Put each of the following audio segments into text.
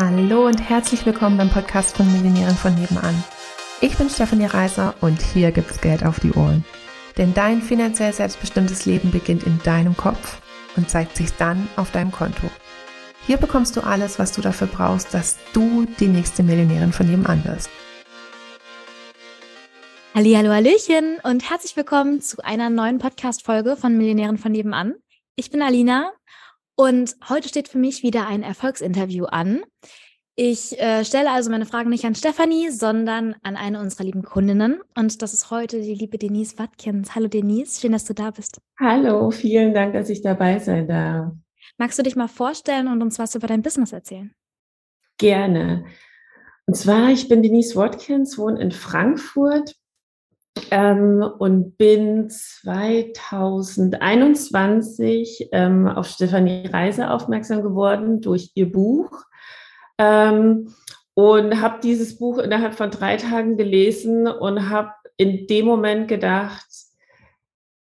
Hallo und herzlich willkommen beim Podcast von Millionären von nebenan. Ich bin Stefanie Reiser und hier gibt's Geld auf die Ohren. Denn dein finanziell selbstbestimmtes Leben beginnt in deinem Kopf und zeigt sich dann auf deinem Konto. Hier bekommst du alles, was du dafür brauchst, dass du die nächste Millionärin von nebenan wirst. Hallo, Hallöchen und herzlich willkommen zu einer neuen Podcast-Folge von Millionären von nebenan. Ich bin Alina und heute steht für mich wieder ein Erfolgsinterview an. Ich äh, stelle also meine Fragen nicht an Stefanie, sondern an eine unserer lieben Kundinnen. Und das ist heute die liebe Denise Watkins. Hallo Denise, schön, dass du da bist. Hallo, vielen Dank, dass ich dabei sein darf. Magst du dich mal vorstellen und uns was über dein Business erzählen? Gerne. Und zwar, ich bin Denise Watkins, wohne in Frankfurt ähm, und bin 2021 ähm, auf Stefanie Reise aufmerksam geworden durch ihr Buch. Ähm, und habe dieses Buch innerhalb von drei Tagen gelesen und habe in dem Moment gedacht,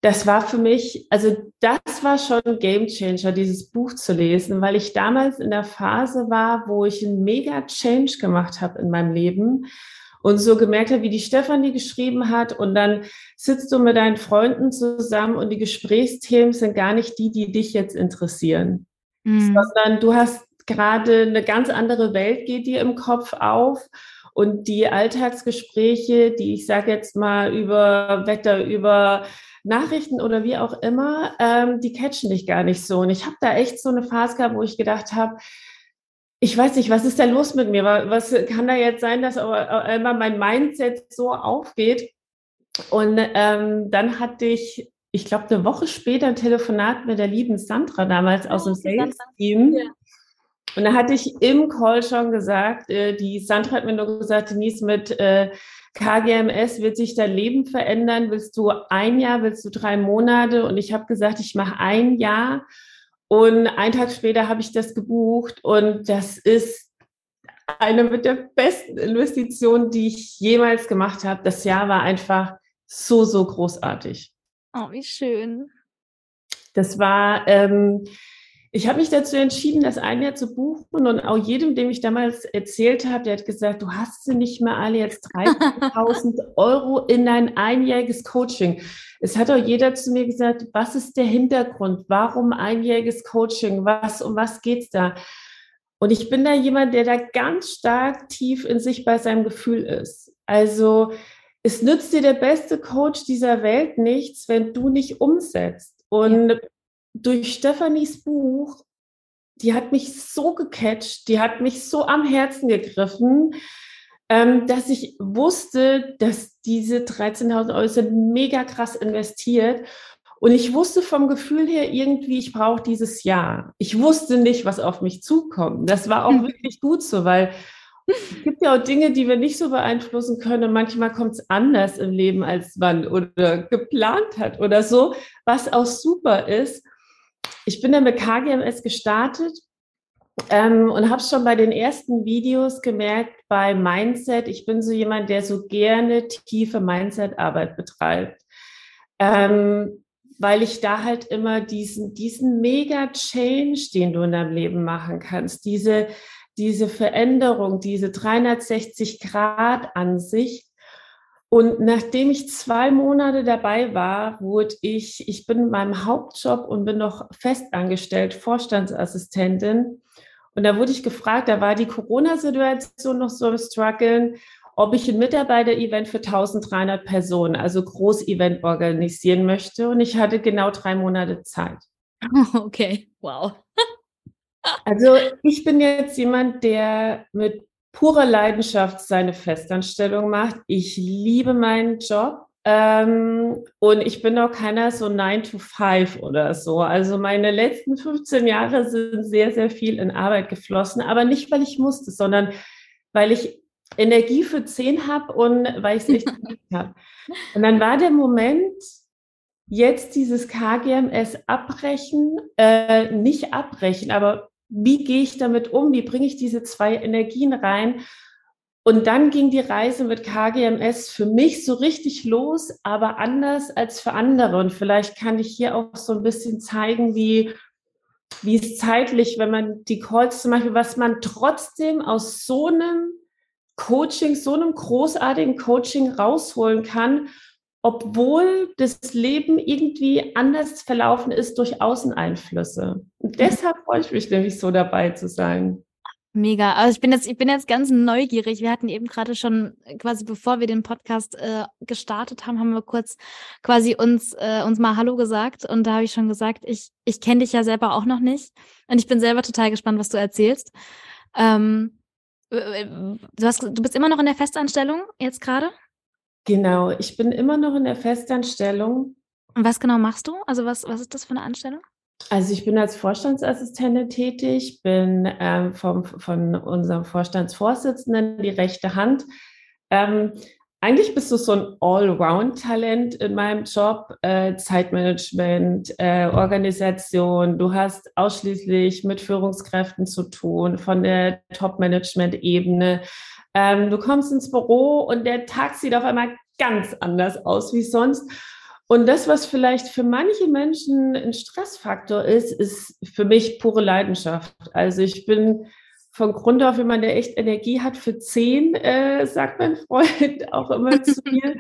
das war für mich, also das war schon ein Game Changer, dieses Buch zu lesen, weil ich damals in der Phase war, wo ich einen mega Change gemacht habe in meinem Leben und so gemerkt habe, wie die Stefanie geschrieben hat und dann sitzt du mit deinen Freunden zusammen und die Gesprächsthemen sind gar nicht die, die dich jetzt interessieren, mhm. sondern du hast gerade eine ganz andere Welt geht dir im Kopf auf und die Alltagsgespräche, die ich sage jetzt mal über Wetter, über Nachrichten oder wie auch immer, ähm, die catchen dich gar nicht so. Und ich habe da echt so eine Phase gehabt, wo ich gedacht habe, ich weiß nicht, was ist da los mit mir? Was kann da jetzt sein, dass immer mein Mindset so aufgeht? Und ähm, dann hatte ich, ich glaube, eine Woche später ein Telefonat mit der lieben Sandra damals aus dem Sales-Team. Ja. Und da hatte ich im Call schon gesagt, äh, die Sandra hat mir nur gesagt, Denise, mit äh, KGMS wird sich dein Leben verändern. Willst du ein Jahr, willst du drei Monate? Und ich habe gesagt, ich mache ein Jahr. Und einen Tag später habe ich das gebucht und das ist eine mit der besten Investitionen, die ich jemals gemacht habe. Das Jahr war einfach so, so großartig. Oh, wie schön. Das war, ähm, ich habe mich dazu entschieden, das ein Jahr zu buchen und auch jedem, dem ich damals erzählt habe, der hat gesagt, du hast sie nicht mehr alle jetzt 30.000 Euro in dein einjähriges Coaching. Es hat auch jeder zu mir gesagt, was ist der Hintergrund? Warum einjähriges Coaching? Was, um was geht's da? Und ich bin da jemand, der da ganz stark tief in sich bei seinem Gefühl ist. Also, es nützt dir der beste Coach dieser Welt nichts, wenn du nicht umsetzt. Und ja durch Stephanies Buch, die hat mich so gecatcht, die hat mich so am Herzen gegriffen, ähm, dass ich wusste, dass diese 13.000 Euro sind mega krass investiert. Und ich wusste vom Gefühl her irgendwie, ich brauche dieses Jahr. Ich wusste nicht, was auf mich zukommt. Das war auch mhm. wirklich gut so, weil es gibt ja auch Dinge, die wir nicht so beeinflussen können. Und manchmal kommt es anders im Leben, als man oder geplant hat oder so, was auch super ist ich bin dann mit KGMS gestartet ähm, und habe schon bei den ersten Videos gemerkt, bei Mindset, ich bin so jemand, der so gerne tiefe Mindset-Arbeit betreibt. Ähm, weil ich da halt immer diesen, diesen mega Change, den du in deinem Leben machen kannst, diese, diese Veränderung, diese 360 Grad Ansicht, und nachdem ich zwei Monate dabei war, wurde ich, ich bin in meinem Hauptjob und bin noch festangestellt, Vorstandsassistentin. Und da wurde ich gefragt, da war die Corona-Situation noch so im Struggeln, ob ich ein Mitarbeiter-Event für 1300 Personen, also Groß-Event organisieren möchte. Und ich hatte genau drei Monate Zeit. Okay, wow. Also ich bin jetzt jemand, der mit pure Leidenschaft seine Festanstellung macht. Ich liebe meinen Job. Ähm, und ich bin auch keiner so 9 to 5 oder so. Also meine letzten 15 Jahre sind sehr, sehr viel in Arbeit geflossen, aber nicht, weil ich musste, sondern weil ich Energie für 10 habe und weil ich es nicht habe. Und dann war der Moment, jetzt dieses KGMS abbrechen, äh, nicht abbrechen, aber wie gehe ich damit um? Wie bringe ich diese zwei Energien rein? Und dann ging die Reise mit KGMS für mich so richtig los, aber anders als für andere. Und vielleicht kann ich hier auch so ein bisschen zeigen, wie, wie es zeitlich, wenn man die Calls zum Beispiel, was man trotzdem aus so einem Coaching, so einem großartigen Coaching rausholen kann, obwohl das Leben irgendwie anders verlaufen ist durch Außeneinflüsse. Und mhm. deshalb freue ich mich nämlich so dabei zu sein. Mega. Also ich bin jetzt, ich bin jetzt ganz neugierig. Wir hatten eben gerade schon quasi, bevor wir den Podcast äh, gestartet haben, haben wir kurz quasi uns äh, uns mal Hallo gesagt und da habe ich schon gesagt, ich ich kenne dich ja selber auch noch nicht und ich bin selber total gespannt, was du erzählst. Ähm, du hast, du bist immer noch in der Festanstellung jetzt gerade? Genau, ich bin immer noch in der Festanstellung. Und was genau machst du? Also was, was ist das für eine Anstellung? Also ich bin als Vorstandsassistentin tätig, bin ähm, vom, von unserem Vorstandsvorsitzenden die rechte Hand. Ähm, eigentlich bist du so ein Allround-Talent in meinem Job, äh, Zeitmanagement, äh, Organisation. Du hast ausschließlich mit Führungskräften zu tun, von der Top-Management-Ebene ähm, du kommst ins Büro und der Tag sieht auf einmal ganz anders aus wie sonst. Und das, was vielleicht für manche Menschen ein Stressfaktor ist, ist für mich pure Leidenschaft. Also ich bin von Grund auf jemand, der echt Energie hat für zehn, äh, sagt mein Freund auch immer zu mir.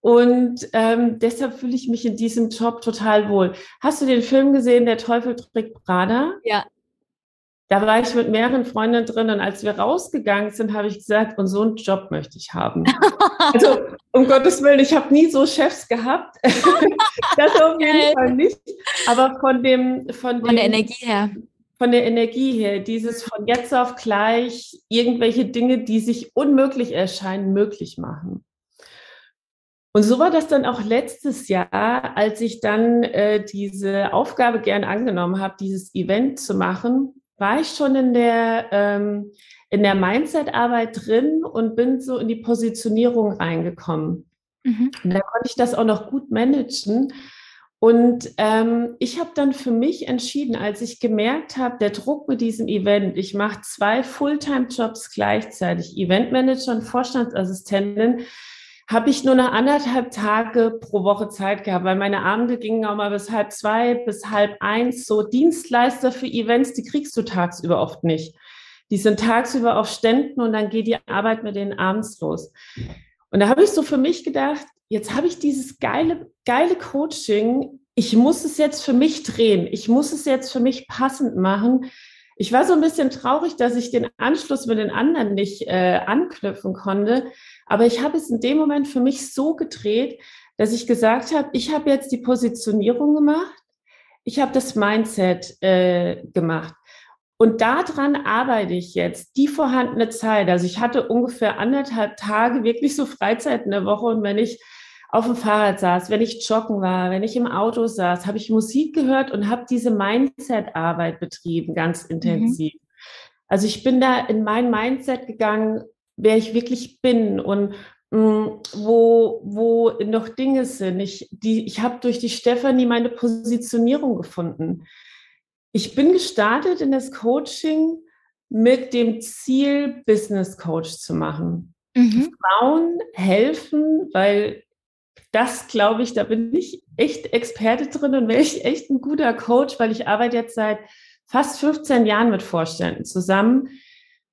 Und ähm, deshalb fühle ich mich in diesem Job total wohl. Hast du den Film gesehen, Der Teufel trägt Prada? Ja, da war ich mit mehreren Freundinnen drin und als wir rausgegangen sind, habe ich gesagt, und so einen Job möchte ich haben. also um Gottes Willen, ich habe nie so Chefs gehabt. das auf jeden Fall nicht. Aber von dem, von, von dem, der Energie her. Von der Energie her, dieses von jetzt auf gleich irgendwelche Dinge, die sich unmöglich erscheinen, möglich machen. Und so war das dann auch letztes Jahr, als ich dann äh, diese Aufgabe gern angenommen habe, dieses Event zu machen war ich schon in der, ähm, in der Mindset-Arbeit drin und bin so in die Positionierung reingekommen. Mhm. Und da konnte ich das auch noch gut managen. Und ähm, ich habe dann für mich entschieden, als ich gemerkt habe, der Druck mit diesem Event, ich mache zwei Fulltime-Jobs gleichzeitig, Eventmanager und Vorstandsassistentin, habe ich nur noch anderthalb Tage pro Woche Zeit gehabt, weil meine Abende gingen auch mal bis halb zwei, bis halb eins. So Dienstleister für Events, die kriegst du tagsüber oft nicht. Die sind tagsüber auf Ständen und dann geht die Arbeit mit denen abends los. Und da habe ich so für mich gedacht, jetzt habe ich dieses geile, geile Coaching. Ich muss es jetzt für mich drehen. Ich muss es jetzt für mich passend machen. Ich war so ein bisschen traurig, dass ich den Anschluss mit den anderen nicht äh, anknüpfen konnte. Aber ich habe es in dem Moment für mich so gedreht, dass ich gesagt habe, ich habe jetzt die Positionierung gemacht, ich habe das Mindset äh, gemacht. Und daran arbeite ich jetzt, die vorhandene Zeit. Also ich hatte ungefähr anderthalb Tage wirklich so Freizeit in der Woche. Und wenn ich auf dem Fahrrad saß, wenn ich joggen war, wenn ich im Auto saß, habe ich Musik gehört und habe diese Mindset-Arbeit betrieben, ganz mhm. intensiv. Mhm. Also ich bin da in mein Mindset gegangen, wer ich wirklich bin und mh, mm, wo, wo noch Dinge sind. Ich, die, ich habe durch die Stefanie meine Positionierung gefunden. Ich bin gestartet in das Coaching mit dem Ziel, Business Coach zu machen. Mhm. Frauen helfen, weil das glaube ich, da bin ich echt Experte drin und wäre ich echt ein guter Coach, weil ich arbeite jetzt seit fast 15 Jahren mit Vorständen zusammen,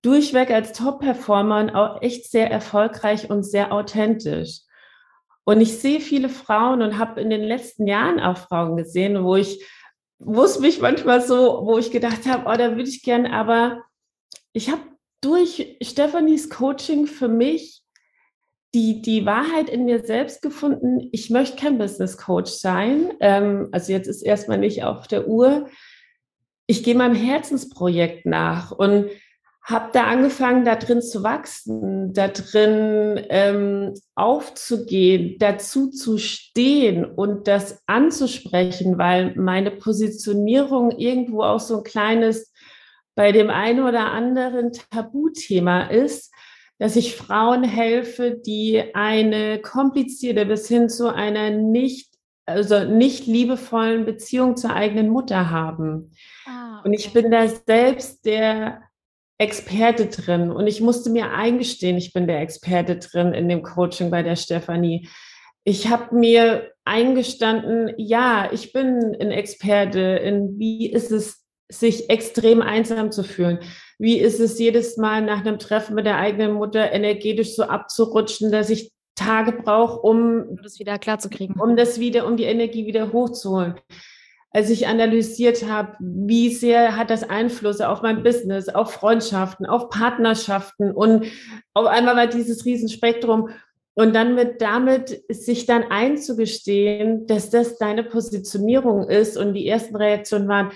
durchweg als Top-Performer auch echt sehr erfolgreich und sehr authentisch. Und ich sehe viele Frauen und habe in den letzten Jahren auch Frauen gesehen, wo ich, wo es mich manchmal so, wo ich gedacht habe, oh, da würde ich gern, aber ich habe durch Stephanies Coaching für mich die, die Wahrheit in mir selbst gefunden, ich möchte kein Business Coach sein. Ähm, also jetzt ist erstmal nicht auf der Uhr. Ich gehe meinem Herzensprojekt nach und habe da angefangen, da drin zu wachsen, da drin ähm, aufzugehen, dazu zu stehen und das anzusprechen, weil meine Positionierung irgendwo auch so ein kleines bei dem einen oder anderen Tabuthema ist dass ich Frauen helfe, die eine komplizierte bis hin zu einer nicht, also nicht liebevollen Beziehung zur eigenen Mutter haben. Ah, okay. Und ich bin da selbst der Experte drin und ich musste mir eingestehen, ich bin der Experte drin in dem Coaching bei der Stefanie. Ich habe mir eingestanden, ja, ich bin ein Experte in wie ist es sich extrem einsam zu fühlen? Wie ist es jedes Mal nach einem Treffen mit der eigenen Mutter energetisch so abzurutschen, dass ich Tage brauche, um, um das wieder klar zu kriegen, um das wieder, um die Energie wieder hochzuholen? Als ich analysiert habe, wie sehr hat das Einflüsse auf mein Business, auf Freundschaften, auf Partnerschaften und auf einmal war dieses Riesenspektrum und dann mit damit sich dann einzugestehen, dass das deine Positionierung ist. Und die ersten Reaktionen waren,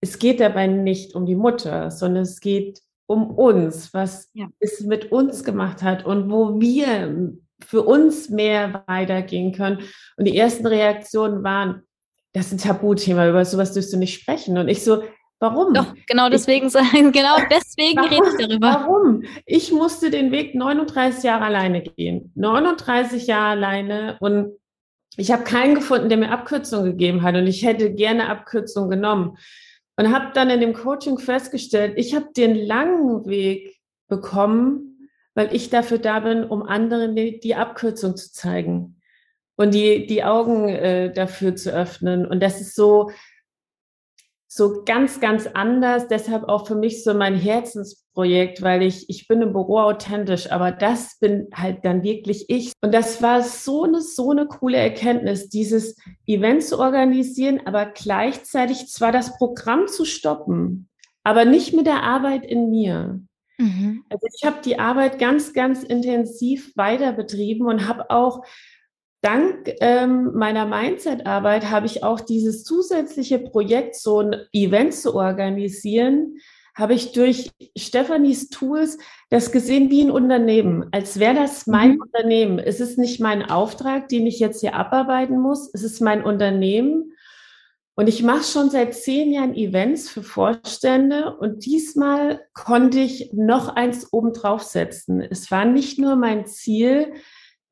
es geht dabei nicht um die Mutter, sondern es geht um uns, was ja. es mit uns gemacht hat und wo wir für uns mehr weitergehen können. Und die ersten Reaktionen waren, das ist ein Tabuthema, über sowas dürfst du nicht sprechen. Und ich so, Warum? Doch, genau deswegen, ich, genau deswegen warum, rede ich darüber. Warum? Ich musste den Weg 39 Jahre alleine gehen. 39 Jahre alleine und ich habe keinen gefunden, der mir Abkürzungen gegeben hat und ich hätte gerne Abkürzungen genommen. Und habe dann in dem Coaching festgestellt, ich habe den langen Weg bekommen, weil ich dafür da bin, um anderen die, die Abkürzung zu zeigen und die, die Augen äh, dafür zu öffnen. Und das ist so, so ganz, ganz anders. Deshalb auch für mich so mein Herzensprojekt, weil ich, ich bin im Büro authentisch, aber das bin halt dann wirklich ich. Und das war so eine, so eine coole Erkenntnis, dieses Event zu organisieren, aber gleichzeitig zwar das Programm zu stoppen, aber nicht mit der Arbeit in mir. Mhm. Also ich habe die Arbeit ganz, ganz intensiv weiter betrieben und habe auch dank ähm, meiner Mindset-Arbeit habe ich auch dieses zusätzliche Projekt, so ein Event zu organisieren, habe ich durch Stefanis Tools das gesehen wie ein Unternehmen, als wäre das mein mhm. Unternehmen. Es ist nicht mein Auftrag, den ich jetzt hier abarbeiten muss. Es ist mein Unternehmen. Und ich mache schon seit zehn Jahren Events für Vorstände und diesmal konnte ich noch eins obendrauf setzen. Es war nicht nur mein Ziel,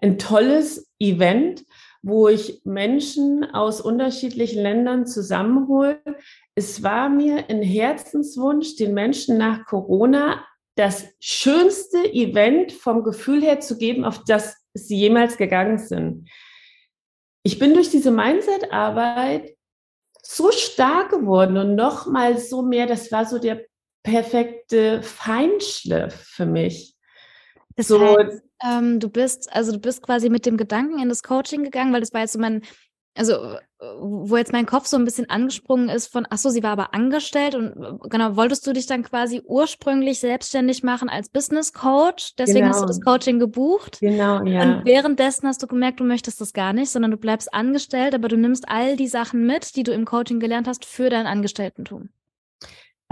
ein tolles Event, wo ich Menschen aus unterschiedlichen Ländern zusammenhole. Es war mir ein Herzenswunsch, den Menschen nach Corona das schönste Event vom Gefühl her zu geben, auf das sie jemals gegangen sind. Ich bin durch diese Mindset-Arbeit so stark geworden und noch mal so mehr, das war so der perfekte Feinschliff für mich. Das so, heißt, ähm, du bist, also du bist quasi mit dem Gedanken in das Coaching gegangen, weil das war jetzt so mein, also äh, wo jetzt mein Kopf so ein bisschen angesprungen ist von, ach so, sie war aber angestellt und äh, genau, wolltest du dich dann quasi ursprünglich selbstständig machen als Business Coach, deswegen genau. hast du das genau. Coaching gebucht. Genau, ja. Und währenddessen hast du gemerkt, du möchtest das gar nicht, sondern du bleibst angestellt, aber du nimmst all die Sachen mit, die du im Coaching gelernt hast, für dein Angestelltentum.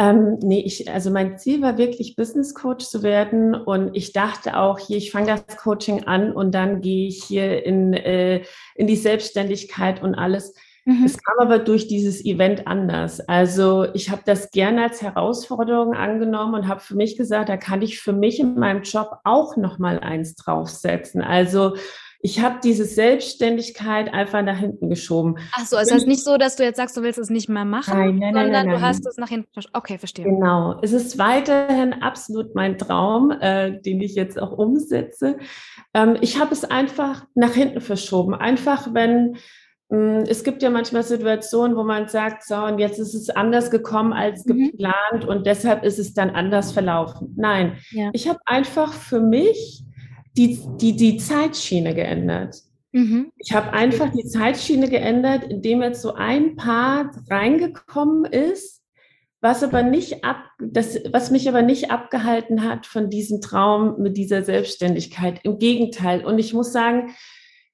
Ähm, nee, ich, also mein Ziel war wirklich Business Coach zu werden und ich dachte auch hier, ich fange das Coaching an und dann gehe ich hier in, äh, in die Selbstständigkeit und alles. Mhm. Es kam aber durch dieses Event anders. Also ich habe das gerne als Herausforderung angenommen und habe für mich gesagt, da kann ich für mich in meinem Job auch noch mal eins draufsetzen. Also ich habe diese Selbstständigkeit einfach nach hinten geschoben. Ach so, es ist nicht so, dass du jetzt sagst, du willst es nicht mehr machen, nein, nein, sondern nein, du hast es nach hinten Okay, verstehe. Genau. Es ist weiterhin absolut mein Traum, äh, den ich jetzt auch umsetze. Ähm, ich habe es einfach nach hinten verschoben. Einfach, wenn hm, es gibt ja manchmal Situationen, wo man sagt, so, und jetzt ist es anders gekommen als mhm. geplant und deshalb ist es dann anders verlaufen. Nein, ja. ich habe einfach für mich die, die, die Zeitschiene geändert. Mhm. Ich habe einfach die Zeitschiene geändert, indem jetzt so ein Part reingekommen ist, was aber nicht ab, das, was mich aber nicht abgehalten hat von diesem Traum mit dieser Selbstständigkeit. Im Gegenteil. Und ich muss sagen,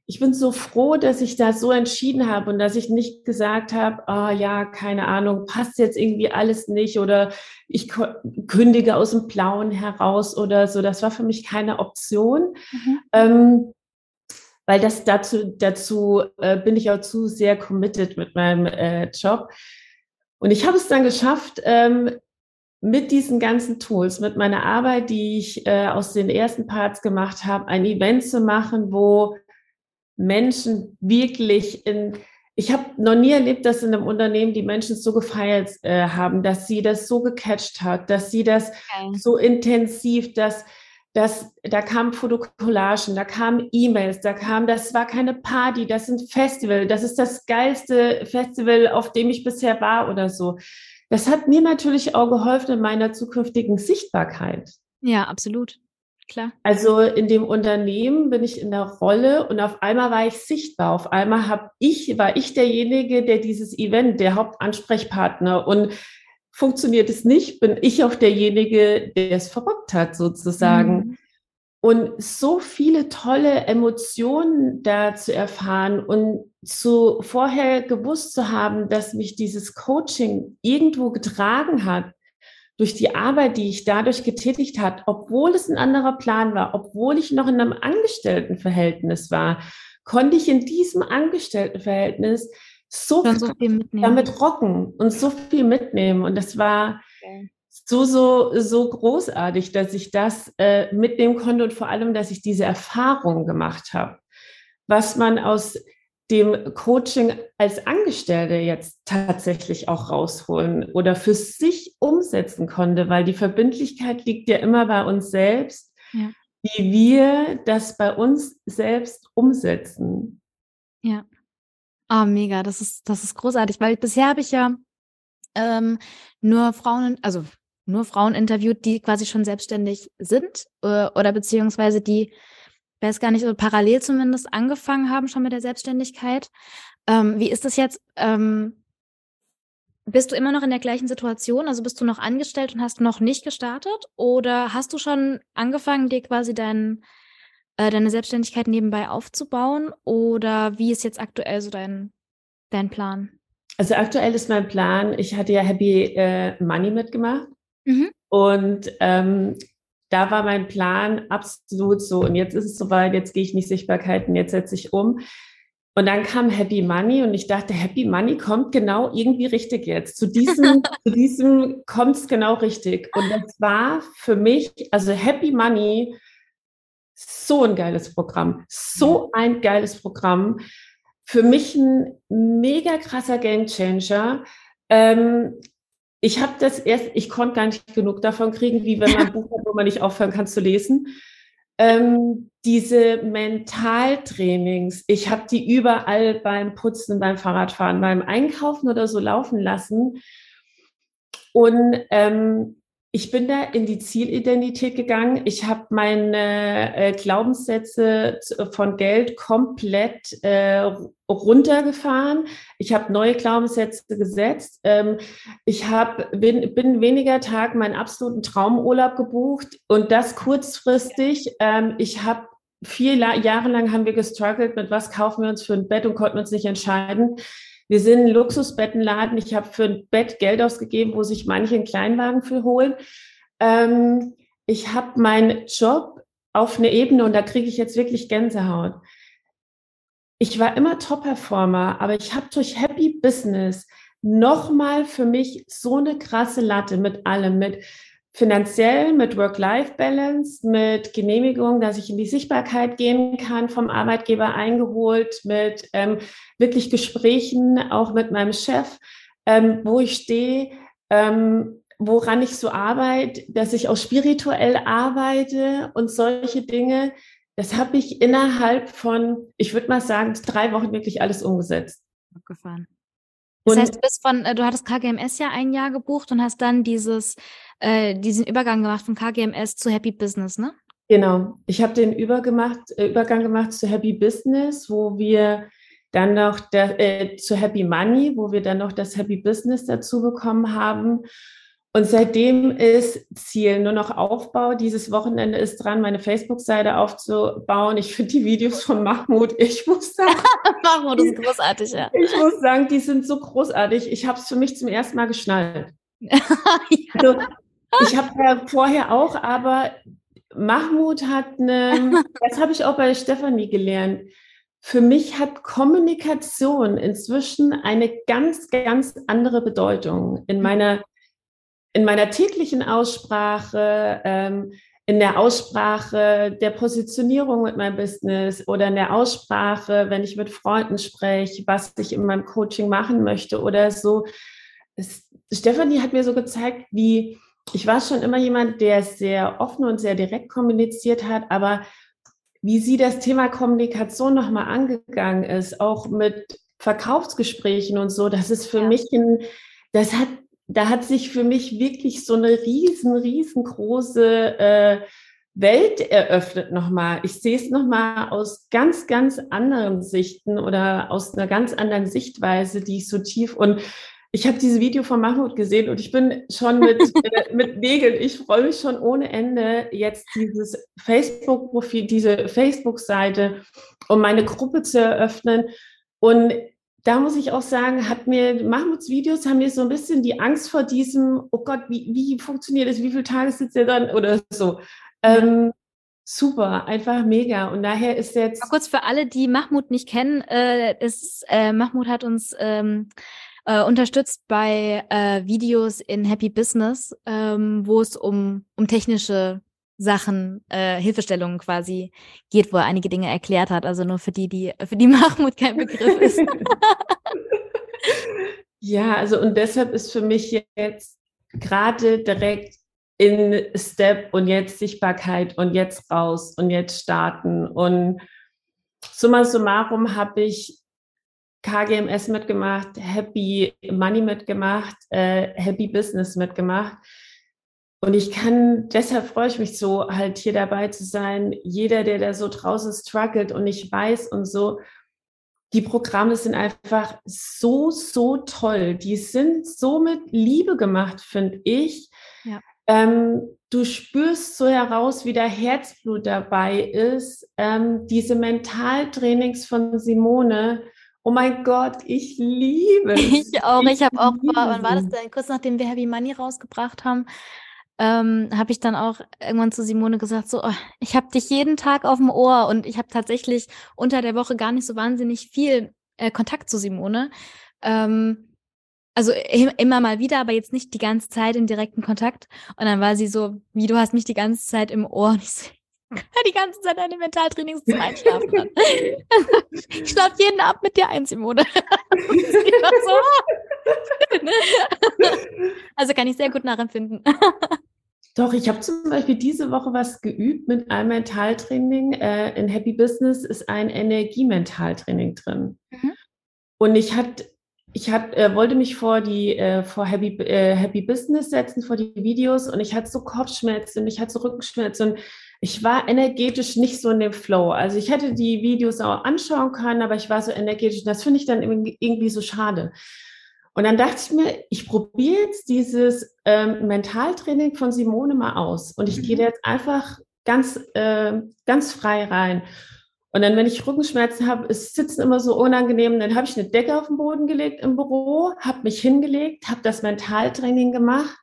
ich bin so froh, dass ich da so entschieden habe und dass ich nicht gesagt habe, ah oh, ja, keine Ahnung, passt jetzt irgendwie alles nicht oder ich kündige aus dem Blauen heraus oder so. Das war für mich keine Option. Mhm. Ähm, weil das dazu, dazu äh, bin ich auch zu sehr committed mit meinem äh, Job. Und ich habe es dann geschafft, ähm, mit diesen ganzen Tools, mit meiner Arbeit, die ich äh, aus den ersten Parts gemacht habe, ein Event zu machen, wo Menschen wirklich in, ich habe noch nie erlebt, dass in einem Unternehmen die Menschen so gefeiert äh, haben, dass sie das so gecatcht hat, dass sie das okay. so intensiv, dass dass da kamen Fotokollagen, da kamen E-Mails, da kam, das war keine Party, das ist ein Festival, das ist das geilste Festival, auf dem ich bisher war oder so. das hat mir natürlich auch geholfen in meiner zukünftigen Sichtbarkeit. Ja, absolut. Klar. Also in dem Unternehmen bin ich in der Rolle und auf einmal war ich sichtbar. Auf einmal habe ich, war ich derjenige, der dieses Event, der Hauptansprechpartner und funktioniert es nicht, bin ich auch derjenige, der es verbockt hat, sozusagen. Mhm. Und so viele tolle Emotionen da zu erfahren und zu vorher gewusst zu haben, dass mich dieses Coaching irgendwo getragen hat, durch die Arbeit, die ich dadurch getätigt hat, obwohl es ein anderer Plan war, obwohl ich noch in einem Angestelltenverhältnis war, konnte ich in diesem Angestelltenverhältnis so, so viel damit rocken und so viel mitnehmen. Und das war okay. so, so, so großartig, dass ich das äh, mitnehmen konnte und vor allem, dass ich diese Erfahrung gemacht habe. Was man aus dem Coaching als Angestellte jetzt tatsächlich auch rausholen oder für sich umsetzen konnte, weil die Verbindlichkeit liegt ja immer bei uns selbst, ja. wie wir das bei uns selbst umsetzen. Ja. Oh, mega, das ist, das ist großartig, weil bisher habe ich ja ähm, nur Frauen, also nur Frauen interviewt, die quasi schon selbstständig sind äh, oder beziehungsweise die weiß gar nicht, so parallel zumindest angefangen haben schon mit der Selbstständigkeit. Ähm, wie ist das jetzt? Ähm, bist du immer noch in der gleichen Situation? Also bist du noch angestellt und hast noch nicht gestartet? Oder hast du schon angefangen, dir quasi dein, äh, deine Selbstständigkeit nebenbei aufzubauen? Oder wie ist jetzt aktuell so dein, dein Plan? Also aktuell ist mein Plan, ich hatte ja Happy äh, Money mitgemacht. Mhm. Und ähm, da war mein Plan absolut so, und jetzt ist es soweit, jetzt gehe ich nicht Sichtbarkeiten, jetzt setze ich um. Und dann kam Happy Money und ich dachte, Happy Money kommt genau irgendwie richtig jetzt. Zu diesem, zu diesem kommt es genau richtig. Und das war für mich, also Happy Money, so ein geiles Programm, so ein geiles Programm. Für mich ein mega krasser Gamechanger. Ähm, ich habe das erst, ich konnte gar nicht genug davon kriegen, wie wenn man ein Buch hat, wo man nicht aufhören kann zu lesen. Ähm, diese Mentaltrainings, ich habe die überall beim Putzen, beim Fahrradfahren, beim Einkaufen oder so laufen lassen. Und ähm, ich bin da in die Zielidentität gegangen. Ich habe meine äh, Glaubenssätze von Geld komplett äh, runtergefahren. Ich habe neue Glaubenssätze gesetzt. Ähm, ich hab, bin, bin weniger Tag meinen absoluten Traumurlaub gebucht und das kurzfristig. Ähm, ich habe vier Jahre lang haben wir gestruggelt mit was kaufen wir uns für ein Bett und konnten uns nicht entscheiden. Wir sind ein Luxusbettenladen. Ich habe für ein Bett Geld ausgegeben, wo sich manche einen Kleinwagen für holen. Ähm, ich habe meinen Job auf eine Ebene und da kriege ich jetzt wirklich Gänsehaut. Ich war immer Top-Performer, aber ich habe durch Happy Business nochmal für mich so eine krasse Latte mit allem, mit finanziell, mit Work-Life-Balance, mit Genehmigung, dass ich in die Sichtbarkeit gehen kann, vom Arbeitgeber eingeholt, mit ähm, wirklich Gesprächen, auch mit meinem Chef, ähm, wo ich stehe, ähm, woran ich so arbeite, dass ich auch spirituell arbeite und solche Dinge. Das habe ich innerhalb von, ich würde mal sagen, drei Wochen wirklich alles umgesetzt. Abgefahren. Das heißt, du bist von, äh, du hattest KGMS ja ein Jahr gebucht und hast dann dieses äh, diesen Übergang gemacht von KGMS zu Happy Business, ne? Genau. Ich habe den Übergemacht, äh, Übergang gemacht zu Happy Business, wo wir dann noch der, äh, zu Happy Money, wo wir dann noch das Happy Business dazu bekommen haben. Und seitdem ist Ziel nur noch Aufbau. Dieses Wochenende ist dran, meine Facebook-Seite aufzubauen. Ich finde die Videos von Mahmoud, ich muss sagen. Mahmoud ist großartig, ja. Ich muss sagen, die sind so großartig. Ich habe es für mich zum ersten Mal geschnallt. ja. also, ich habe ja vorher auch, aber Mahmoud hat eine, das habe ich auch bei Stefanie gelernt. Für mich hat Kommunikation inzwischen eine ganz, ganz andere Bedeutung in meiner, in meiner täglichen Aussprache, ähm, in der Aussprache der Positionierung mit meinem Business oder in der Aussprache, wenn ich mit Freunden spreche, was ich in meinem Coaching machen möchte oder so. Es, Stefanie hat mir so gezeigt, wie ich war schon immer jemand, der sehr offen und sehr direkt kommuniziert hat, aber wie sie das Thema Kommunikation nochmal angegangen ist, auch mit Verkaufsgesprächen und so, das ist für ja. mich ein, das hat da hat sich für mich wirklich so eine riesen, riesengroße äh, Welt eröffnet nochmal. Ich sehe es nochmal aus ganz, ganz anderen Sichten oder aus einer ganz anderen Sichtweise, die ich so tief und ich habe dieses Video von Mahmoud gesehen und ich bin schon mit, äh, mit Nägeln. Ich freue mich schon ohne Ende, jetzt dieses Facebook-Profil, diese Facebook-Seite, um meine Gruppe zu eröffnen. Und da muss ich auch sagen, hat mir Mahmouds Videos haben mir so ein bisschen die Angst vor diesem, oh Gott, wie, wie funktioniert das, wie viele Tage sitzt er dann oder so. Ähm, super, einfach mega. Und daher ist jetzt. Mal kurz für alle, die Mahmoud nicht kennen, äh, ist, äh, Mahmoud hat uns ähm, äh, unterstützt bei äh, Videos in Happy Business, ähm, wo es um, um technische Sachen, äh, Hilfestellungen quasi geht, wo er einige Dinge erklärt hat. Also nur für die, die, für die Mahmoud kein Begriff ist. ja, also und deshalb ist für mich jetzt gerade direkt in Step und jetzt Sichtbarkeit und jetzt raus und jetzt starten. Und summa summarum habe ich KGMS mitgemacht, Happy Money mitgemacht, äh, Happy Business mitgemacht. Und ich kann, deshalb freue ich mich so, halt hier dabei zu sein. Jeder, der da so draußen struggelt und nicht weiß und so, die Programme sind einfach so, so toll. Die sind so mit Liebe gemacht, finde ich. Ja. Ähm, du spürst so heraus, wie der Herzblut dabei ist. Ähm, diese Mentaltrainings von Simone, Oh mein Gott, ich liebe es. Ich auch. Ich, ich habe auch, wann war das denn? Kurz nachdem wir Heavy Money rausgebracht haben, ähm, habe ich dann auch irgendwann zu Simone gesagt, so, oh, ich habe dich jeden Tag auf dem Ohr und ich habe tatsächlich unter der Woche gar nicht so wahnsinnig viel äh, Kontakt zu Simone. Ähm, also immer mal wieder, aber jetzt nicht die ganze Zeit im direkten Kontakt. Und dann war sie so, wie du hast mich die ganze Zeit im Ohr. Und ich so, die ganze Zeit deine Mentaltrainings zum Einschlafen an. ich schlafe jeden Abend mit dir ein, Simone. also kann ich sehr gut nachempfinden. Doch, ich habe zum Beispiel diese Woche was geübt mit einem Mentaltraining. Äh, in Happy Business ist ein Energiementaltraining drin. Mhm. Und ich hatte ich hat, äh, wollte mich vor die äh, vor Happy, äh, Happy Business setzen, vor die Videos und ich hatte so Kopfschmerzen, ich hatte so Rückenschmerzen und ich war energetisch nicht so in dem Flow. Also ich hätte die Videos auch anschauen können, aber ich war so energetisch. Das finde ich dann irgendwie so schade. Und dann dachte ich mir, ich probiere jetzt dieses ähm, Mentaltraining von Simone mal aus. Und ich mhm. gehe jetzt einfach ganz, äh, ganz frei rein. Und dann, wenn ich Rückenschmerzen habe, ist Sitzen immer so unangenehm. Dann habe ich eine Decke auf den Boden gelegt im Büro, habe mich hingelegt, habe das Mentaltraining gemacht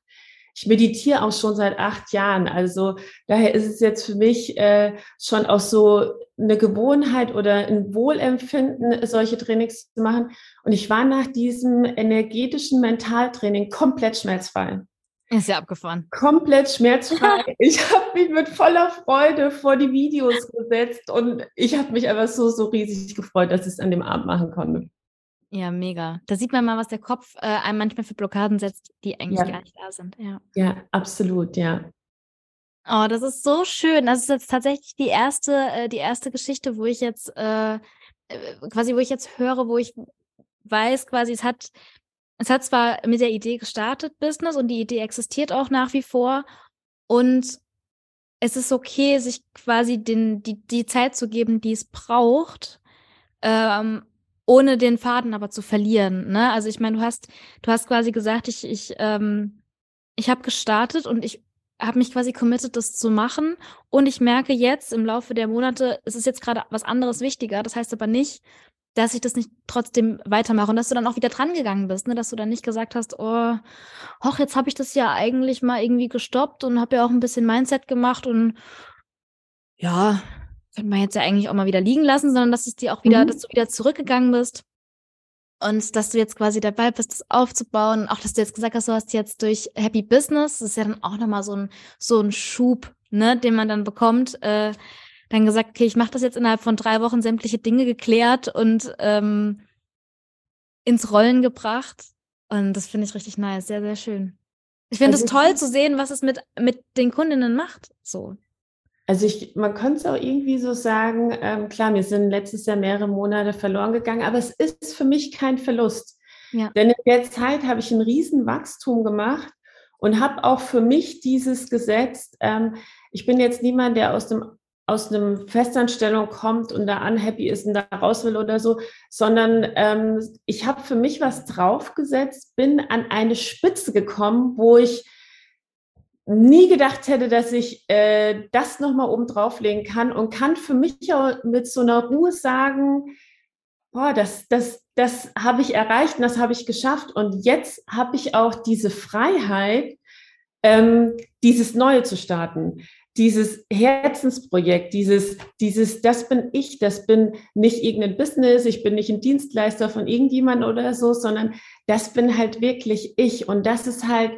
ich meditiere auch schon seit acht Jahren. Also daher ist es jetzt für mich äh, schon auch so eine Gewohnheit oder ein Wohlempfinden, solche Trainings zu machen. Und ich war nach diesem energetischen Mentaltraining komplett schmerzfrei. Ist ja abgefahren. Komplett schmerzfrei. ich habe mich mit voller Freude vor die Videos gesetzt und ich habe mich einfach so, so riesig gefreut, dass ich es an dem Abend machen konnte. Ja, mega. Da sieht man mal, was der Kopf äh, einem manchmal für Blockaden setzt, die eigentlich ja. gar nicht da sind. Ja. ja, absolut, ja. Oh, das ist so schön. Das ist jetzt tatsächlich die erste, äh, die erste Geschichte, wo ich jetzt äh, äh, quasi, wo ich jetzt höre, wo ich weiß, quasi, es hat, es hat zwar mit der Idee gestartet, Business, und die Idee existiert auch nach wie vor. Und es ist okay, sich quasi den, die, die Zeit zu geben, die es braucht, ähm, ohne den Faden aber zu verlieren. Ne? Also ich meine, du hast, du hast quasi gesagt, ich, ich, ähm, ich habe gestartet und ich habe mich quasi committed, das zu machen. Und ich merke jetzt im Laufe der Monate, es ist jetzt gerade was anderes wichtiger. Das heißt aber nicht, dass ich das nicht trotzdem weitermache und dass du dann auch wieder dran gegangen bist, ne? dass du dann nicht gesagt hast, oh, hoch, jetzt habe ich das ja eigentlich mal irgendwie gestoppt und habe ja auch ein bisschen Mindset gemacht und ja, könnte man jetzt ja eigentlich auch mal wieder liegen lassen, sondern dass es dir auch wieder, mhm. dass du wieder zurückgegangen bist und dass du jetzt quasi dabei bist, das aufzubauen. Auch, dass du jetzt gesagt hast, du hast jetzt durch Happy Business, das ist ja dann auch nochmal so ein, so ein Schub, ne, den man dann bekommt, äh, dann gesagt, okay, ich mache das jetzt innerhalb von drei Wochen sämtliche Dinge geklärt und ähm, ins Rollen gebracht. Und das finde ich richtig nice, sehr, sehr schön. Ich finde es also toll zu sehen, was es mit, mit den Kundinnen macht. So. Also ich, man könnte es auch irgendwie so sagen, ähm, klar, mir sind letztes Jahr mehrere Monate verloren gegangen, aber es ist für mich kein Verlust. Ja. Denn in der Zeit habe ich ein Riesenwachstum gemacht und habe auch für mich dieses gesetzt. Ähm, ich bin jetzt niemand, der aus dem aus einem Festanstellung kommt und da unhappy ist und da raus will oder so, sondern ähm, ich habe für mich was draufgesetzt, bin an eine Spitze gekommen, wo ich nie gedacht hätte, dass ich äh, das nochmal oben drauflegen kann und kann für mich auch mit so einer Ruhe sagen, boah, das, das, das habe ich erreicht und das habe ich geschafft. Und jetzt habe ich auch diese Freiheit, ähm, dieses Neue zu starten. Dieses Herzensprojekt, dieses, dieses, das bin ich, das bin nicht irgendein Business, ich bin nicht ein Dienstleister von irgendjemand oder so, sondern das bin halt wirklich ich. Und das ist halt,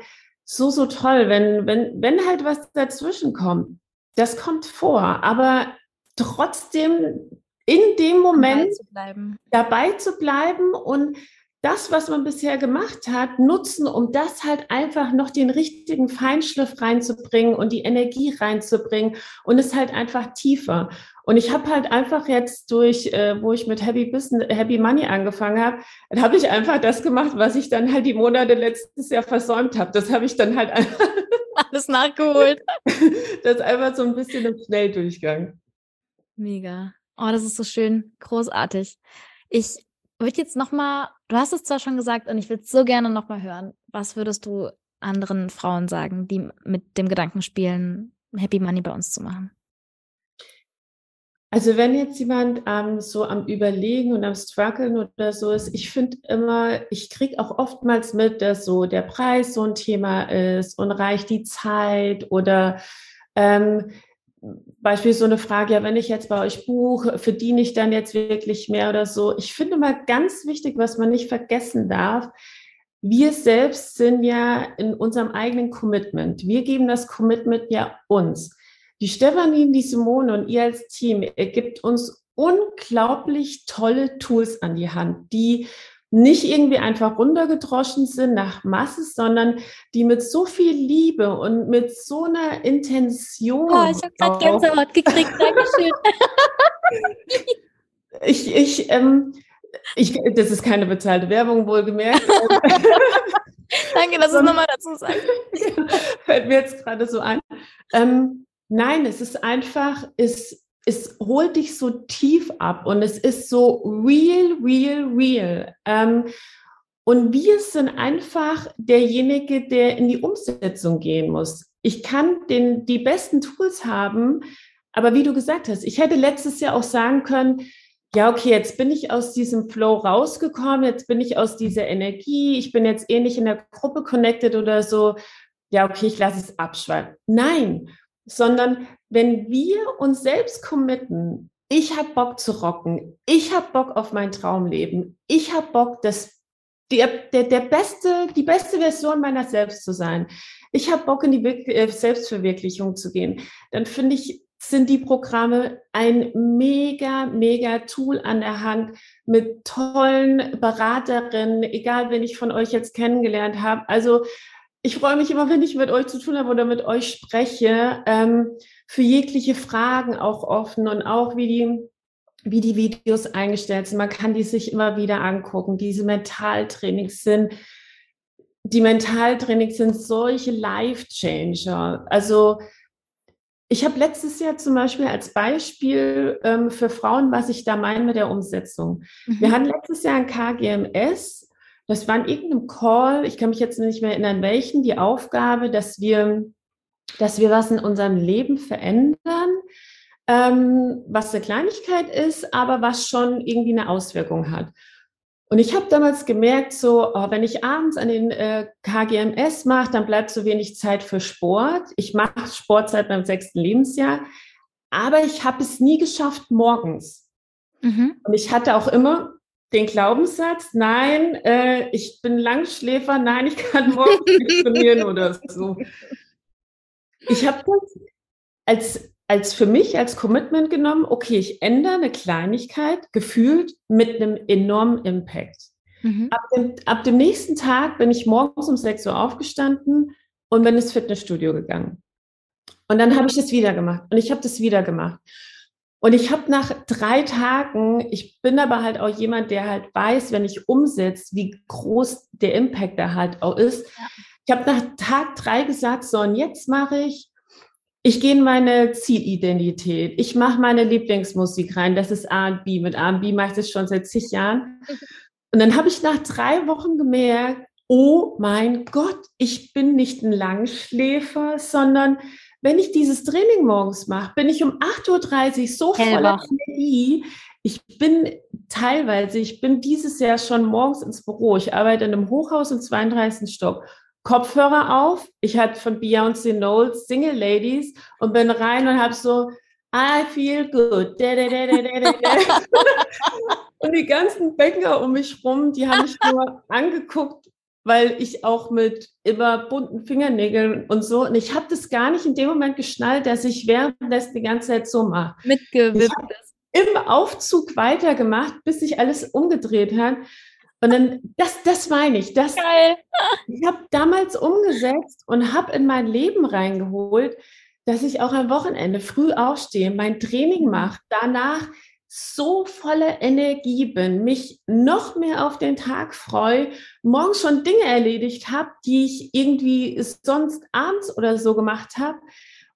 so, so toll, wenn, wenn, wenn halt was dazwischen kommt. Das kommt vor, aber trotzdem in dem Moment dabei zu bleiben, dabei zu bleiben und das, was man bisher gemacht hat, nutzen, um das halt einfach noch den richtigen Feinschliff reinzubringen und die Energie reinzubringen und es halt einfach tiefer. Und ich habe halt einfach jetzt durch, äh, wo ich mit Happy Business, Happy Money angefangen habe, dann habe ich einfach das gemacht, was ich dann halt die Monate letztes Jahr versäumt habe. Das habe ich dann halt einfach alles nachgeholt. das ist einfach so ein bisschen im Schnelldurchgang. Mega. Oh, das ist so schön, großartig. Ich würde jetzt noch mal, du hast es zwar schon gesagt und ich würde so gerne noch mal hören. Was würdest du anderen Frauen sagen, die mit dem Gedanken spielen, Happy Money bei uns zu machen? Also wenn jetzt jemand ähm, so am Überlegen und am Struggeln oder so ist, ich finde immer, ich kriege auch oftmals mit, dass so der Preis so ein Thema ist und reicht die Zeit oder ähm, beispielsweise so eine Frage, ja, wenn ich jetzt bei euch buche, verdiene ich dann jetzt wirklich mehr oder so? Ich finde mal ganz wichtig, was man nicht vergessen darf, wir selbst sind ja in unserem eigenen Commitment. Wir geben das Commitment ja uns. Die Stefanie, die Simone und ihr als Team ergibt uns unglaublich tolle Tools an die Hand, die nicht irgendwie einfach runtergedroschen sind nach Masse, sondern die mit so viel Liebe und mit so einer Intention. Oh, ich habe gerade Gänsehaut gekriegt. Dankeschön. ich, ich, ähm, ich, das ist keine bezahlte Werbung, wohlgemerkt. Danke, dass du es nochmal dazu sagst. Fällt mir jetzt gerade so ein. Ähm, nein, es ist einfach, es, es holt dich so tief ab und es ist so real, real, real. Ähm, und wir sind einfach derjenige, der in die Umsetzung gehen muss. Ich kann den, die besten Tools haben, aber wie du gesagt hast, ich hätte letztes Jahr auch sagen können, ja, okay, jetzt bin ich aus diesem Flow rausgekommen, jetzt bin ich aus dieser Energie, ich bin jetzt eh nicht in der Gruppe connected oder so. Ja, okay, ich lasse es abschweifen. Nein, sondern wenn wir uns selbst committen, ich habe Bock zu rocken, ich habe Bock auf mein Traumleben, ich habe Bock, das der, der, der beste, die beste Version meiner selbst zu sein. Ich habe Bock, in die äh, Selbstverwirklichung zu gehen. Dann finde ich, sind die Programme ein mega, mega Tool an der Hand mit tollen Beraterinnen, egal wen ich von euch jetzt kennengelernt habe. Also ich freue mich immer, wenn ich mit euch zu tun habe oder mit euch spreche, ähm, für jegliche Fragen auch offen und auch wie die, wie die Videos eingestellt sind. Man kann die sich immer wieder angucken. Diese Mentaltrainings sind, die Mentaltrainings sind solche Life-Changer. Also ich habe letztes Jahr zum Beispiel als Beispiel ähm, für Frauen, was ich da meine mit der Umsetzung. Mhm. Wir hatten letztes Jahr ein KGMS das war in irgendeinem Call, ich kann mich jetzt nicht mehr erinnern, welchen, die Aufgabe, dass wir, dass wir was in unserem Leben verändern, ähm, was eine Kleinigkeit ist, aber was schon irgendwie eine Auswirkung hat. Und ich habe damals gemerkt, so, oh, wenn ich abends an den äh, KGMS mache, dann bleibt so wenig Zeit für Sport. Ich mache Sport seit meinem sechsten Lebensjahr, aber ich habe es nie geschafft morgens. Mhm. Und ich hatte auch immer den Glaubenssatz, nein, äh, ich bin Langschläfer, nein, ich kann morgen nicht trainieren oder so. Ich habe das als, als für mich als Commitment genommen, okay, ich ändere eine Kleinigkeit, gefühlt mit einem enormen Impact. Mhm. Ab, dem, ab dem nächsten Tag bin ich morgens um 6 Uhr aufgestanden und bin ins Fitnessstudio gegangen. Und dann habe ich das wieder gemacht und ich habe das wieder gemacht. Und ich habe nach drei Tagen, ich bin aber halt auch jemand, der halt weiß, wenn ich umsetze, wie groß der Impact da halt auch ist. Ja. Ich habe nach Tag drei gesagt, so und jetzt mache ich, ich gehe in meine Zielidentität. Ich mache meine Lieblingsmusik rein. Das ist R&B. Mit R&B mache ich das schon seit zig Jahren. Und dann habe ich nach drei Wochen gemerkt, oh mein Gott, ich bin nicht ein Langschläfer, sondern wenn ich dieses Training morgens mache, bin ich um 8.30 Uhr so voller Energie. Ich bin teilweise, ich bin dieses Jahr schon morgens ins Büro. Ich arbeite in einem Hochhaus im 32. Stock. Kopfhörer auf. Ich hatte von Beyoncé Knowles Single Ladies und bin rein und habe so I feel good. und die ganzen Bäcker um mich rum, die haben mich nur angeguckt weil ich auch mit immer bunten Fingernägeln und so, und ich habe das gar nicht in dem Moment geschnallt, dass ich währenddessen die ganze Zeit so mache. Mitgewippt. Im Aufzug weitergemacht, bis sich alles umgedreht hat. Und dann, das, das meine ich. Das, Geil. Ich habe damals umgesetzt und habe in mein Leben reingeholt, dass ich auch am Wochenende früh aufstehe, mein Training mhm. mache, danach so voller Energie bin, mich noch mehr auf den Tag freue, morgen schon Dinge erledigt habe, die ich irgendwie sonst abends oder so gemacht habe.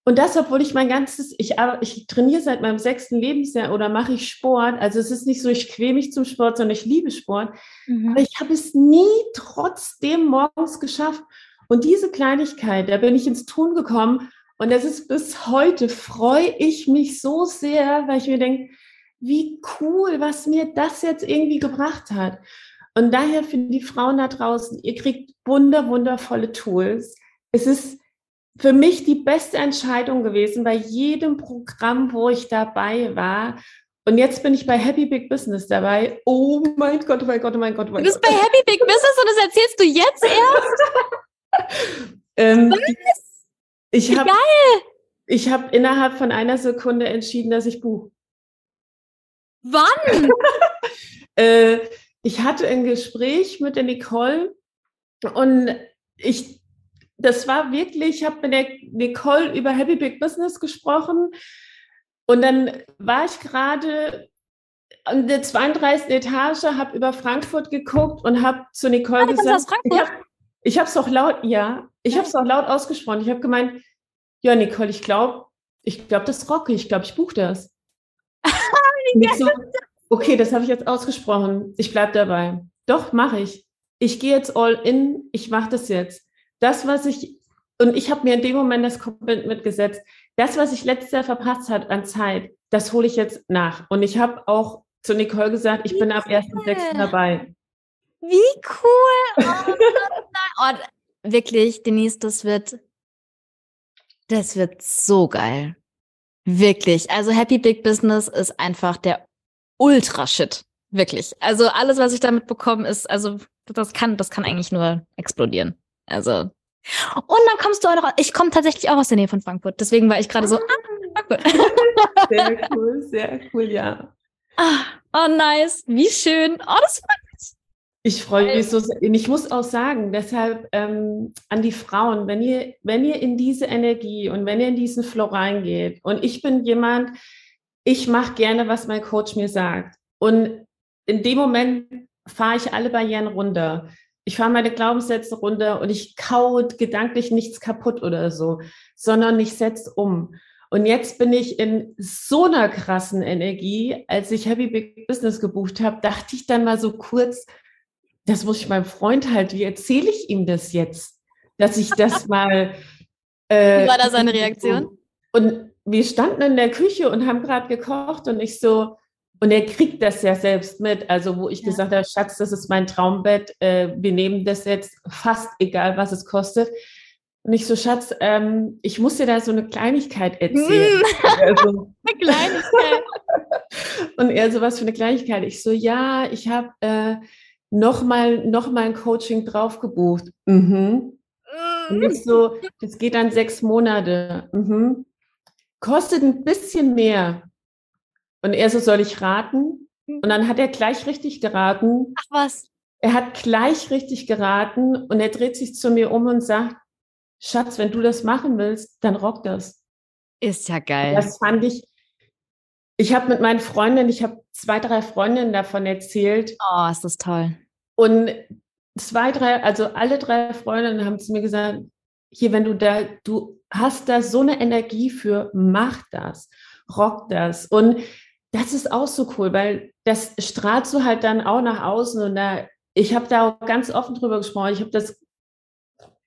Und das, obwohl ich mein ganzes, ich, ich trainiere seit meinem sechsten Lebensjahr oder mache ich Sport. Also es ist nicht so, ich quäle mich zum Sport, sondern ich liebe Sport. Mhm. Aber ich habe es nie trotzdem morgens geschafft. Und diese Kleinigkeit, da bin ich ins Tun gekommen. Und das ist bis heute, freue ich mich so sehr, weil ich mir denke, wie cool, was mir das jetzt irgendwie gebracht hat. Und daher für die Frauen da draußen, ihr kriegt wunder, wundervolle Tools. Es ist für mich die beste Entscheidung gewesen bei jedem Programm, wo ich dabei war. Und jetzt bin ich bei Happy Big Business dabei. Oh mein Gott, oh mein Gott, oh mein Gott. Oh mein du bist Gott. bei Happy Big Business und das erzählst du jetzt erst? ähm, Was? Ich habe ich habe innerhalb von einer Sekunde entschieden, dass ich buche. Wann? äh, ich hatte ein Gespräch mit der Nicole und ich, das war wirklich, ich habe mit der Nicole über Happy Big Business gesprochen und dann war ich gerade an der 32. Etage, habe über Frankfurt geguckt und habe zu Nicole ah, gesagt, ich habe es auch laut, ja, ich habe es auch laut ausgesprochen. Ich habe gemeint, ja, Nicole, ich glaube, ich glaube, das rocke, ich glaube, ich buche das. so, okay, das habe ich jetzt ausgesprochen. Ich bleibe dabei. Doch, mache ich. Ich gehe jetzt all in. Ich mache das jetzt. Das, was ich, und ich habe mir in dem Moment das Commitment gesetzt, das, was ich letztes Jahr verpasst hat an Zeit, das hole ich jetzt nach. Und ich habe auch zu Nicole gesagt, ich Wie bin ab 1.6. dabei. Wie cool! Oh, oh, wirklich, Denise, das wird, das wird so geil. Wirklich. Also Happy Big Business ist einfach der Ultra-Shit. Wirklich. Also alles, was ich damit bekomme, ist, also das kann, das kann eigentlich nur explodieren. Also. Und dann kommst du auch noch, ich komme tatsächlich auch aus der Nähe von Frankfurt. Deswegen war ich gerade so, ah, Frankfurt. Sehr cool, sehr cool, ja. Ah, oh, nice. Wie schön. Oh, das freut ich freue mich so sehr. Ich muss auch sagen, deshalb ähm, an die Frauen, wenn ihr, wenn ihr in diese Energie und wenn ihr in diesen Flow reingeht, und ich bin jemand, ich mache gerne, was mein Coach mir sagt. Und in dem Moment fahre ich alle Barrieren runter. Ich fahre meine Glaubenssätze runter und ich kaue gedanklich nichts kaputt oder so, sondern ich setze um. Und jetzt bin ich in so einer krassen Energie. Als ich Happy Big Business gebucht habe, dachte ich dann mal so kurz, das muss ich meinem Freund halt, wie erzähle ich ihm das jetzt, dass ich das mal. Äh, wie war da seine Reaktion? Und wir standen in der Küche und haben gerade gekocht und ich so, und er kriegt das ja selbst mit. Also, wo ich ja. gesagt habe, Schatz, das ist mein Traumbett, äh, wir nehmen das jetzt fast egal, was es kostet. Und ich so, Schatz, ähm, ich muss dir da so eine Kleinigkeit erzählen. also, eine Kleinigkeit. und er so, was für eine Kleinigkeit? Ich so, ja, ich habe äh, nochmal noch mal ein Coaching drauf gebucht. Mhm. Und ich so, das geht dann sechs Monate. Mhm. Kostet ein bisschen mehr. Und er so, soll ich raten? Und dann hat er gleich richtig geraten. Ach was. Er hat gleich richtig geraten und er dreht sich zu mir um und sagt, Schatz, wenn du das machen willst, dann rock das. Ist ja geil. Das fand ich, ich habe mit meinen Freundinnen, ich habe zwei, drei Freundinnen davon erzählt. Oh, ist das toll. Und zwei, drei, also alle drei Freundinnen haben zu mir gesagt, hier, wenn du da, du hast da so eine Energie für, mach das, rock das. Und das ist auch so cool, weil das strahlst du halt dann auch nach außen. Und da, ich habe da auch ganz offen drüber gesprochen. Ich habe das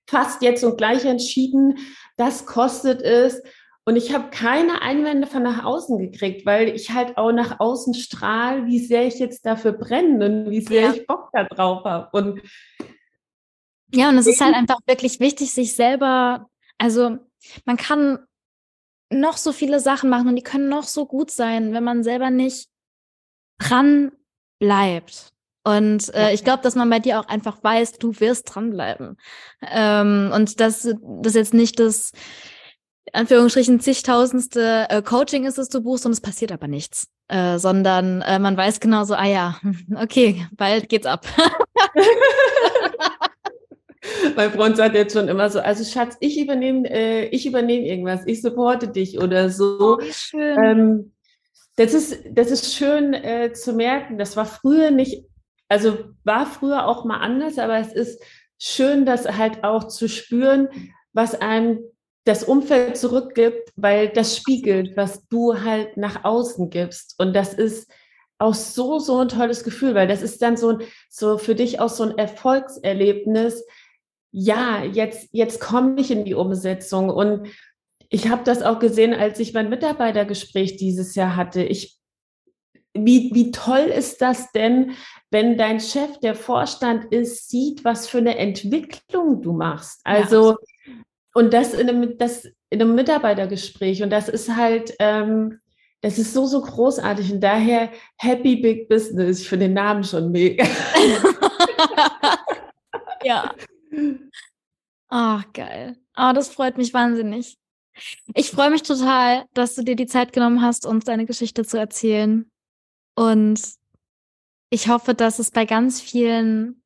fast jetzt und gleich entschieden, das kostet es. Und ich habe keine Einwände von nach außen gekriegt, weil ich halt auch nach außen strahle, wie sehr ich jetzt dafür brenne und wie sehr ja. ich Bock da drauf habe. Und ja, und es ist halt einfach wirklich wichtig, sich selber, also man kann noch so viele Sachen machen und die können noch so gut sein, wenn man selber nicht dran bleibt. Und äh, ich glaube, dass man bei dir auch einfach weiß, du wirst dranbleiben. Ähm, und dass das jetzt nicht das Anführungsstrichen zigtausendste äh, Coaching ist, das du buchst und es passiert aber nichts. Äh, sondern äh, man weiß genau so, ah ja, okay, bald geht's ab. mein Freund sagt jetzt schon immer so, also Schatz, ich übernehme, äh, ich übernehme irgendwas, ich supporte dich oder so. Oh. Ähm, das ist, das ist schön äh, zu merken. Das war früher nicht, also war früher auch mal anders, aber es ist schön, das halt auch zu spüren, was einem das Umfeld zurückgibt, weil das spiegelt, was du halt nach außen gibst. Und das ist auch so, so ein tolles Gefühl, weil das ist dann so, so für dich auch so ein Erfolgserlebnis, ja, jetzt, jetzt komme ich in die Umsetzung. Und ich habe das auch gesehen, als ich mein Mitarbeitergespräch dieses Jahr hatte. Ich, wie, wie toll ist das denn, wenn dein Chef, der Vorstand ist, sieht, was für eine Entwicklung du machst? Also, ja. Und das in einem, das in einem Mitarbeitergespräch. Und das ist halt, ähm, das ist so, so großartig. Und daher Happy Big Business. Ich finde den Namen schon mega. ja. Ach, geil. Ah, oh, das freut mich wahnsinnig. Ich freue mich total, dass du dir die Zeit genommen hast, uns deine Geschichte zu erzählen. Und ich hoffe, dass es bei ganz vielen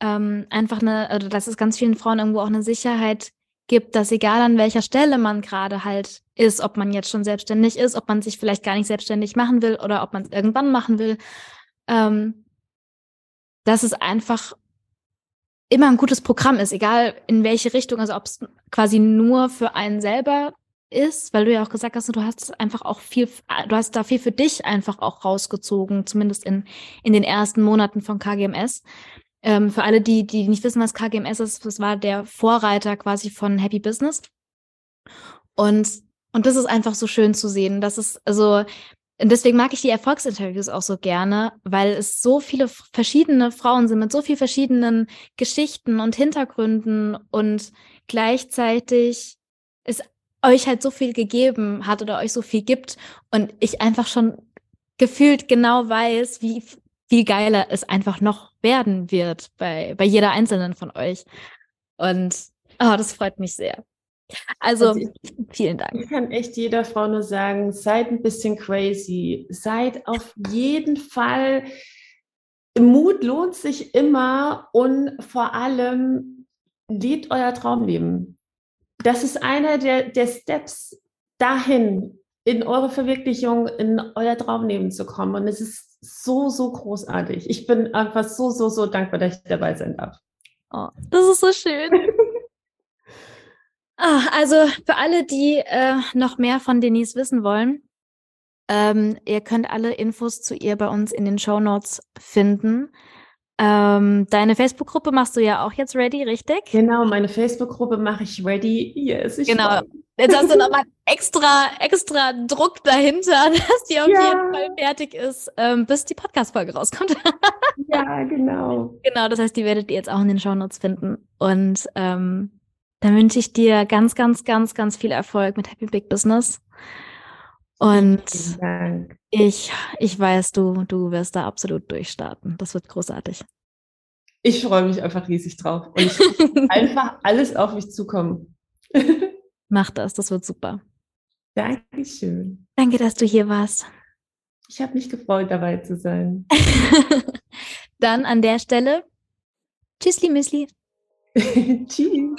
ähm, einfach eine, oder dass es ganz vielen Frauen irgendwo auch eine Sicherheit gibt, dass egal an welcher Stelle man gerade halt ist, ob man jetzt schon selbstständig ist, ob man sich vielleicht gar nicht selbstständig machen will oder ob man es irgendwann machen will, ähm, dass es einfach immer ein gutes Programm ist, egal in welche Richtung, also ob es quasi nur für einen selber ist, weil du ja auch gesagt hast, du hast einfach auch viel, du hast da viel für dich einfach auch rausgezogen, zumindest in, in den ersten Monaten von KGMS. Ähm, für alle, die, die nicht wissen, was KGMS ist, das war der Vorreiter quasi von Happy Business. Und, und das ist einfach so schön zu sehen. Das ist, also, und deswegen mag ich die Erfolgsinterviews auch so gerne, weil es so viele verschiedene Frauen sind mit so vielen verschiedenen Geschichten und Hintergründen und gleichzeitig es euch halt so viel gegeben hat oder euch so viel gibt und ich einfach schon gefühlt genau weiß, wie viel geiler es einfach noch werden wird bei, bei jeder einzelnen von euch. Und oh, das freut mich sehr. Also, also ich, vielen Dank. Ich kann echt jeder Frau nur sagen, seid ein bisschen crazy. Seid auf jeden Fall, Mut lohnt sich immer und vor allem lebt euer Traumleben. Das ist einer der, der Steps dahin, in eure Verwirklichung, in euer Traumleben zu kommen. Und es ist so, so großartig. Ich bin einfach so, so, so dankbar, dass ich dabei sein darf. Oh, das ist so schön. Ah, also für alle, die äh, noch mehr von Denise wissen wollen, ähm, ihr könnt alle Infos zu ihr bei uns in den Show Notes finden. Ähm, deine Facebook-Gruppe machst du ja auch jetzt ready, richtig? Genau, meine Facebook-Gruppe mache ich ready. Yes, ich genau. Jetzt hast du nochmal extra, extra Druck dahinter, dass die auf ja. jeden Fall fertig ist, ähm, bis die Podcast-Folge rauskommt. ja, genau. Genau, das heißt, die werdet ihr jetzt auch in den Show Notes finden. Und ähm, dann wünsche ich dir ganz, ganz, ganz, ganz viel Erfolg mit Happy Big Business. Und ich, ich weiß, du, du wirst da absolut durchstarten. Das wird großartig. Ich freue mich einfach riesig drauf. Und ich einfach alles auf mich zukommen. Mach das, das wird super. Dankeschön. Danke, dass du hier warst. Ich habe mich gefreut, dabei zu sein. Dann an der Stelle, tschüssli, Müsli. Tschüss.